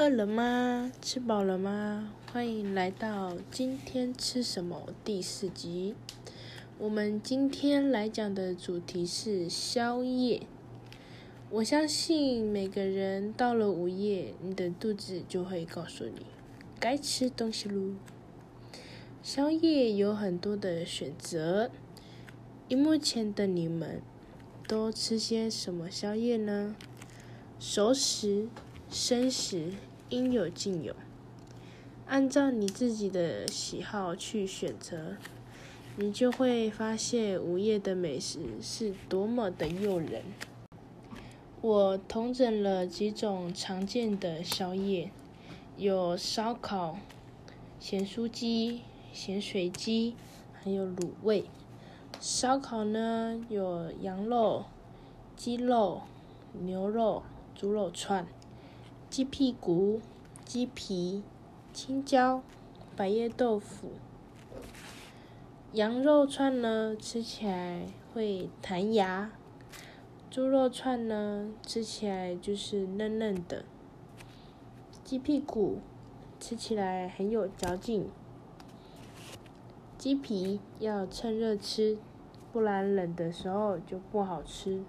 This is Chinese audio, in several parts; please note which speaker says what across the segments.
Speaker 1: 饿了吗？吃饱了吗？欢迎来到今天吃什么第四集。我们今天来讲的主题是宵夜。我相信每个人到了午夜，你的肚子就会告诉你该吃东西喽。宵夜有很多的选择，荧幕前的你们都吃些什么宵夜呢？熟食、生食应有尽有，按照你自己的喜好去选择，你就会发现午夜的美食是多么的诱人。我统整了几种常见的宵夜，有烧烤、咸酥鸡、咸水鸡，还有卤味。烧烤呢，有羊肉、鸡肉、牛肉。猪肉串、鸡屁股、鸡皮、青椒、百叶豆腐。羊肉串呢，吃起来会弹牙；猪肉串呢，吃起来就是嫩嫩的。鸡屁股吃起来很有嚼劲。鸡皮要趁热吃，不然冷的时候就不好吃，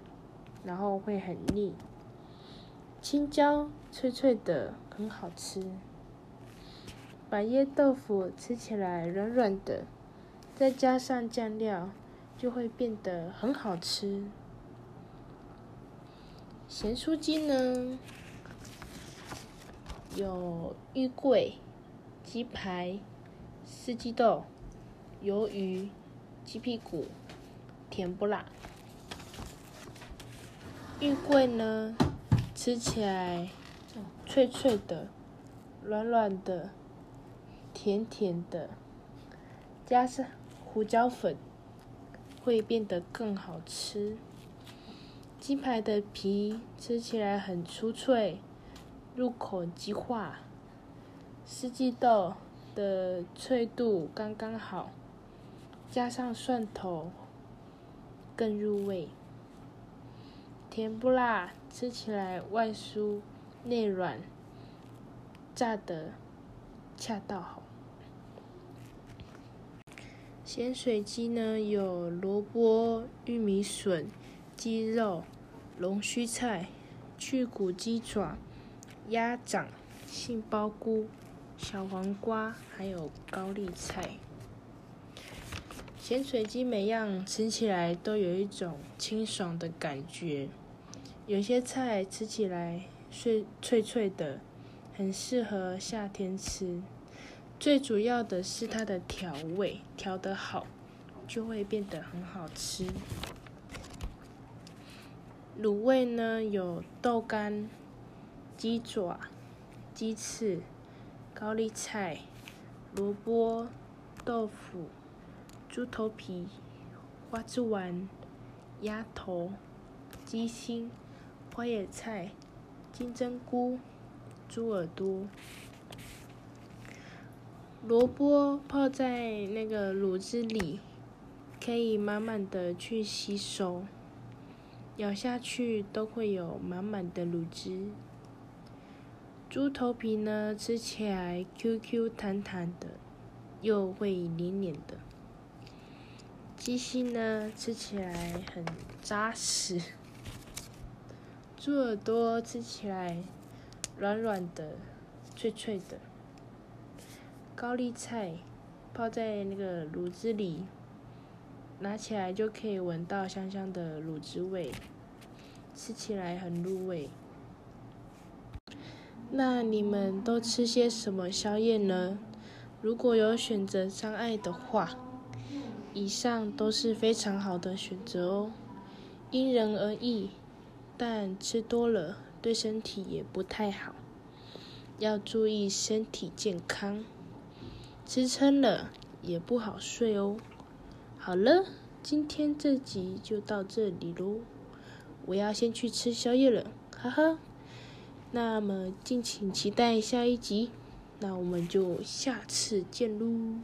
Speaker 1: 然后会很腻。青椒脆脆的，很好吃。百叶豆腐吃起来软软的，再加上酱料，就会变得很好吃。咸酥鸡呢，有玉桂、鸡排、四季豆、鱿鱼、鸡屁股、甜不辣。玉桂呢？吃起来脆脆的、软软的、甜甜的，加上胡椒粉，会变得更好吃。鸡排的皮吃起来很酥脆，入口即化。四季豆的脆度刚刚好，加上蒜头，更入味。甜不辣，吃起来外酥内软，炸的恰到好。咸水鸡呢，有萝卜、玉米笋、鸡肉、龙须菜、去骨鸡爪、鸭掌、杏鲍菇、小黄瓜，还有高丽菜。咸水鸡每样吃起来都有一种清爽的感觉。有些菜吃起来脆脆脆的，很适合夏天吃。最主要的是它的调味调得好，就会变得很好吃。卤味呢，有豆干、鸡爪、鸡翅、高丽菜、萝卜、豆腐、猪头皮、花枝丸、鸭头、鸡心。花野菜、金针菇、猪耳朵、萝卜泡在那个卤汁里，可以满满的去吸收，咬下去都会有满满的卤汁。猪头皮呢，吃起来 Q Q 弹弹的，又会黏黏的。鸡心呢，吃起来很扎实。猪耳朵吃起来软软的、脆脆的。高丽菜泡在那个卤汁里，拿起来就可以闻到香香的卤汁味，吃起来很入味。那你们都吃些什么宵夜呢？如果有选择障碍的话，以上都是非常好的选择哦，因人而异。但吃多了对身体也不太好，要注意身体健康。吃撑了也不好睡哦。好了，今天这集就到这里喽，我要先去吃宵夜了，哈哈。那么敬请期待下一集，那我们就下次见喽。